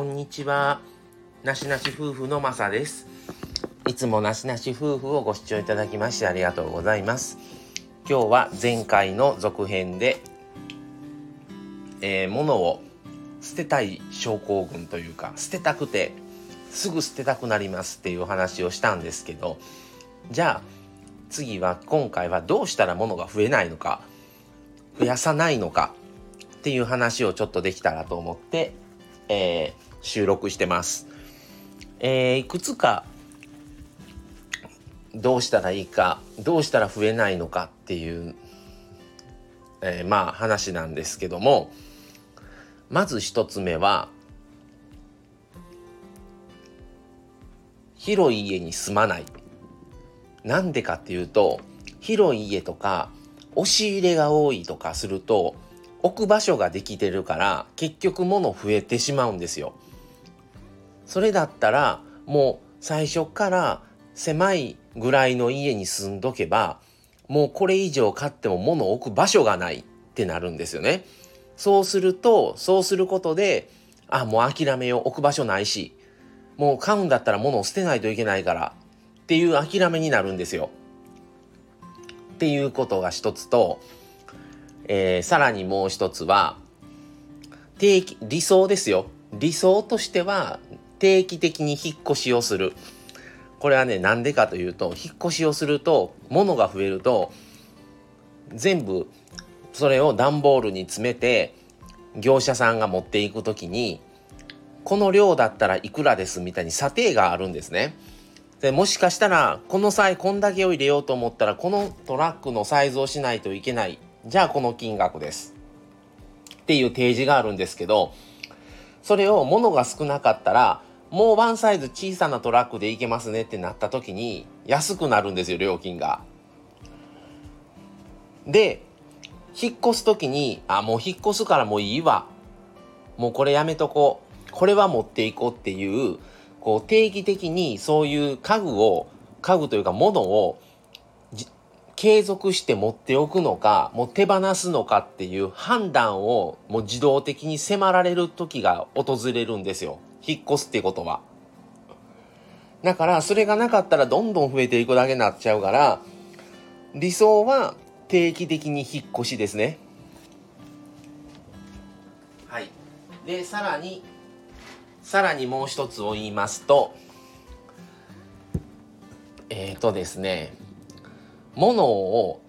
こんにちは。なしなし夫婦のまさです。いつもなしなし夫婦をご視聴いただきましてありがとうございます。今日は前回の続編で、えー、物を捨てたい症候群というか、捨てたくてすぐ捨てたくなりますっていう話をしたんですけど、じゃあ次は今回はどうしたら物が増えないのか、増やさないのかっていう話をちょっとできたらと思ってえー、収録してます。えー、いくつかどうしたらいいかどうしたら増えないのかっていう、えー、まあ話なんですけどもまず一つ目は広い家に住まない。なんでかっていうと広い家とか押し入れが多いとかすると置く場所ができてるから結局物増えてしまうんですよ。それだったらもう最初から狭いぐらいの家に住んどけばもうこれ以上買っても物を置く場所がないってなるんですよね。そうするとそうすることであもう諦めよう置く場所ないしもう買うんだったら物を捨てないといけないからっていう諦めになるんですよ。っていうことが一つとえー、さらにもう一つは定期理想ですよ理想としては定期的に引っ越しをする。これはねなんでかというと引っ越しをすると物が増えると全部それを段ボールに詰めて業者さんが持っていく時にこの量だったらいくらですみたいに査定があるんですね。でもしかしたらこの際こんだけを入れようと思ったらこのトラックのサイズをしないといけない。じゃあこの金額です。っていう提示があるんですけどそれを物が少なかったらもうワンサイズ小さなトラックで行けますねってなった時に安くなるんですよ料金が。で引っ越す時にあもう引っ越すからもういいわもうこれやめとこうこれは持っていこうっていうこう定期的にそういう家具を家具というか物を継続して持っておくのか、もう手放すのかっていう判断をもう自動的に迫られる時が訪れるんですよ。引っ越すってことは。だからそれがなかったらどんどん増えていくだけになっちゃうから、理想は定期的に引っ越しですね。はい。で、さらに、さらにもう一つを言いますと、えっ、ー、とですね、物を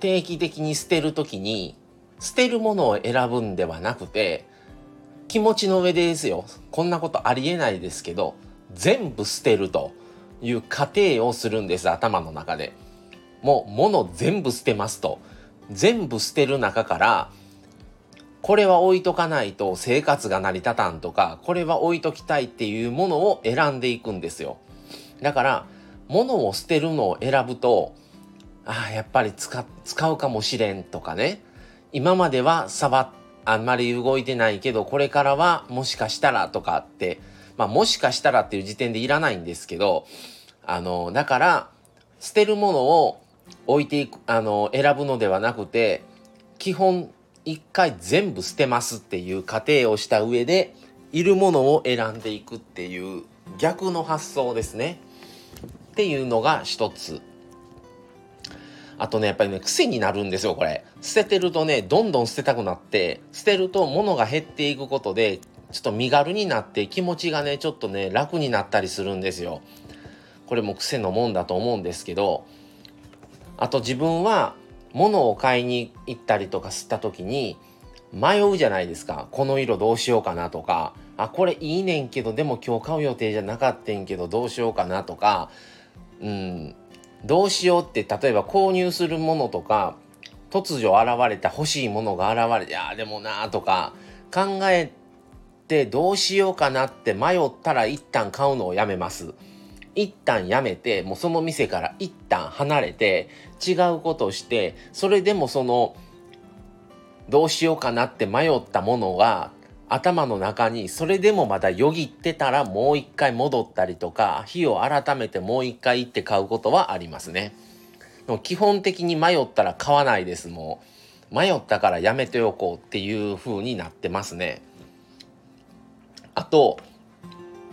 定期的に捨てる時に捨てるものを選ぶんではなくて気持ちの上でですよ。こんなことありえないですけど全部捨てるという過程をするんです頭の中で。もう物全部捨てますと。全部捨てる中からこれは置いとかないと生活が成り立たんとかこれは置いときたいっていうものを選んでいくんですよ。だから物を捨てるのを選ぶとああやっぱり使うかもしれんとかね。今までは触っあんまり動いてないけどこれからはもしかしたらとかってまあもしかしたらっていう時点でいらないんですけどあのだから捨てるものを置いていくあの選ぶのではなくて基本一回全部捨てますっていう過程をした上でいるものを選んでいくっていう逆の発想ですね。っていうのが一つ。あとね、やっぱりね、癖になるんですよ、これ。捨ててるとね、どんどん捨てたくなって、捨てると物が減っていくことで、ちょっと身軽になって気持ちがね、ちょっとね、楽になったりするんですよ。これも癖のもんだと思うんですけど、あと自分は物を買いに行ったりとかした時に迷うじゃないですか。この色どうしようかなとか、あ、これいいねんけど、でも今日買う予定じゃなかったんけどどうしようかなとか、うん、どうしようって例えば購入するものとか突如現れた欲しいものが現れてあでもなとか考えてどうしようかなって迷ったら一旦買うのをやめます。一旦やめてもうその店から一旦離れて違うことしてそれでもそのどうしようかなって迷ったものが頭の中にそれでもまだよぎってたらもう一回戻ったりとか日を改めてもう一回行って買うことはありますね。基本的に迷ったら買わないですもう迷ったからやめておこうっていう風になってますね。あと、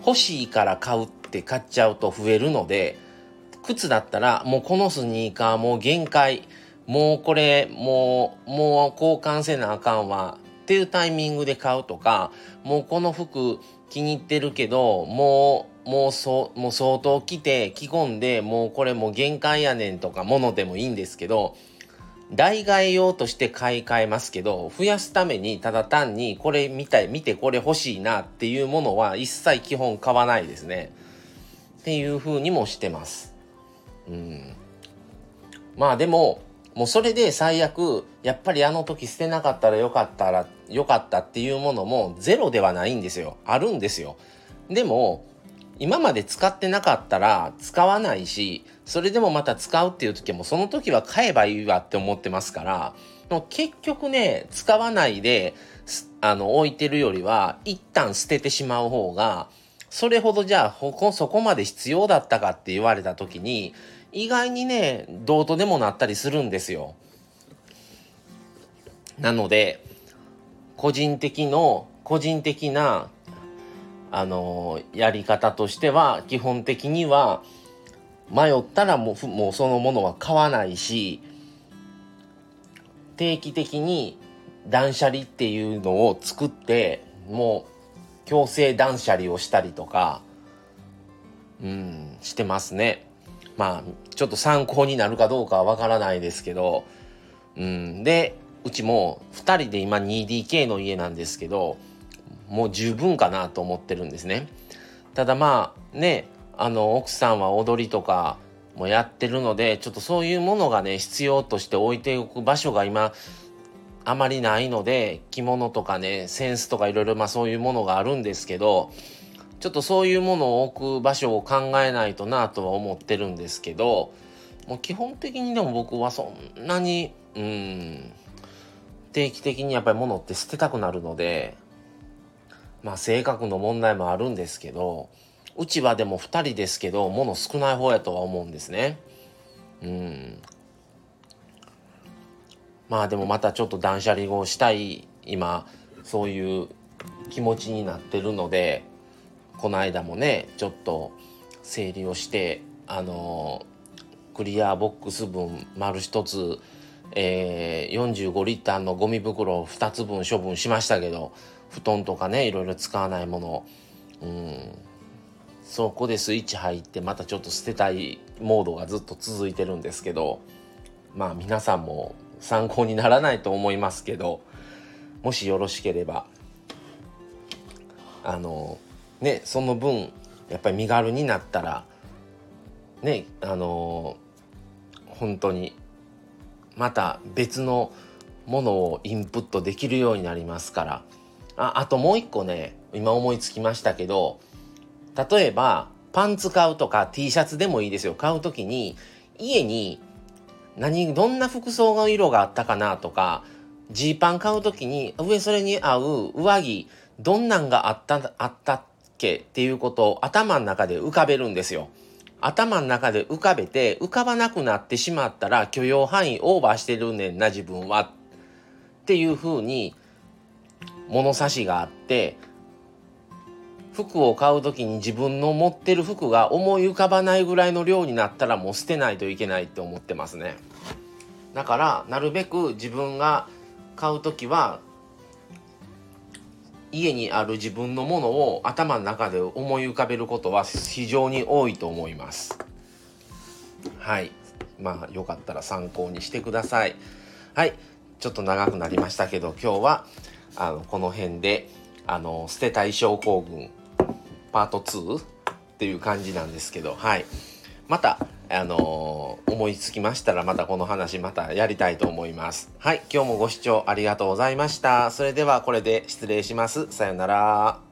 欲しいから買うって買っちゃうと増えるので、靴だったらもうこのスニーカーもう限界、もうこれもう、もう交換せなあかんわっていうタイミングで買うとか、もうこの服気に入ってるけど、もう、もうそ、もう相当着て着込んで、もうこれもう限界やねんとかものでもいいんですけど、代替え用として買い替えますけど、増やすためにただ単にこれ見たい、見てこれ欲しいなっていうものは一切基本買わないですね。っていう風にもしてます。うん。まあでも、もうそれで最悪、やっぱりあの時捨てなかったらよかったら、よかったっていうものもゼロではないんですよ。あるんですよ。でも、今まで使ってなかったら使わないし、それでもまた使うっていう時もその時は買えばいいわって思ってますから、も結局ね、使わないで、あの、置いてるよりは、一旦捨ててしまう方が、それほどじゃあ、そこまで必要だったかって言われた時に、意外にね、どうとでもなったりするんですよ。なので、個人的の、個人的なあのやり方としては基本的には迷ったらもうもうそのものは買わないし定期的に断捨離っていうのを作ってもう強制断捨離をしたりとかうんしてますねまあちょっと参考になるかどうかはわからないですけどうんでうちも2人で今 2DK の家なんですけどもう十分かなと思ってるんですね。ただまあねあの奥さんは踊りとかもやってるのでちょっとそういうものがね必要として置いておく場所が今あまりないので着物とかねセンスとかいろいろまそういうものがあるんですけどちょっとそういうものを置く場所を考えないとなとは思ってるんですけどもう基本的にでも僕はそんなにうん定期的にやっぱり物って捨てたくなるのでまあ性格の問題もあるんですけどうちはでも2人ですけど物少ない方やとは思うんですね。うん。まあでもまたちょっと断捨離をしたい今そういう気持ちになってるのでこの間もねちょっと整理をしてあのクリアボックス分丸1つ、えー、45リッターのゴミ袋を2つ分処分しましたけど布団とかねいろいろ使わないものうんそこでスイッチ入ってまたちょっと捨てたいモードがずっと続いてるんですけどまあ皆さんも参考にならないと思いますけどもしよろしければあのねその分やっぱり身軽になったらねあの本当にまた別のものをインプットできるようになりますから。ああともう一個ね今思いつきましたけど例えばパンツ買うとか T シャツでもいいですよ。買う時に家に何どんな服装の色があったかなとかジーパン買う時に上それに合う上着どんなんがあったあったけっていうことを頭の中で浮かべるんですよ。頭の中で浮かべて浮かばなくなってしまったら許容範囲オーバーしてるねんな自分はっていうふうに物差しがあって服を買う時に自分の持ってる服が思い浮かばないぐらいの量になったらもう捨てないといけないって思ってますねだからなるべく自分が買う時は家にある自分のものを頭の中で思い浮かべることは非常に多いと思います。はい。まあよかったら参考にしてください。はい。ちょっと長くなりましたけど今日はあのこの辺であの捨てたい症候群パート2っていう感じなんですけどはい。またあのー、思いつきましたらまたこの話またやりたいと思います。はい今日もご視聴ありがとうございました。それではこれで失礼します。さようなら。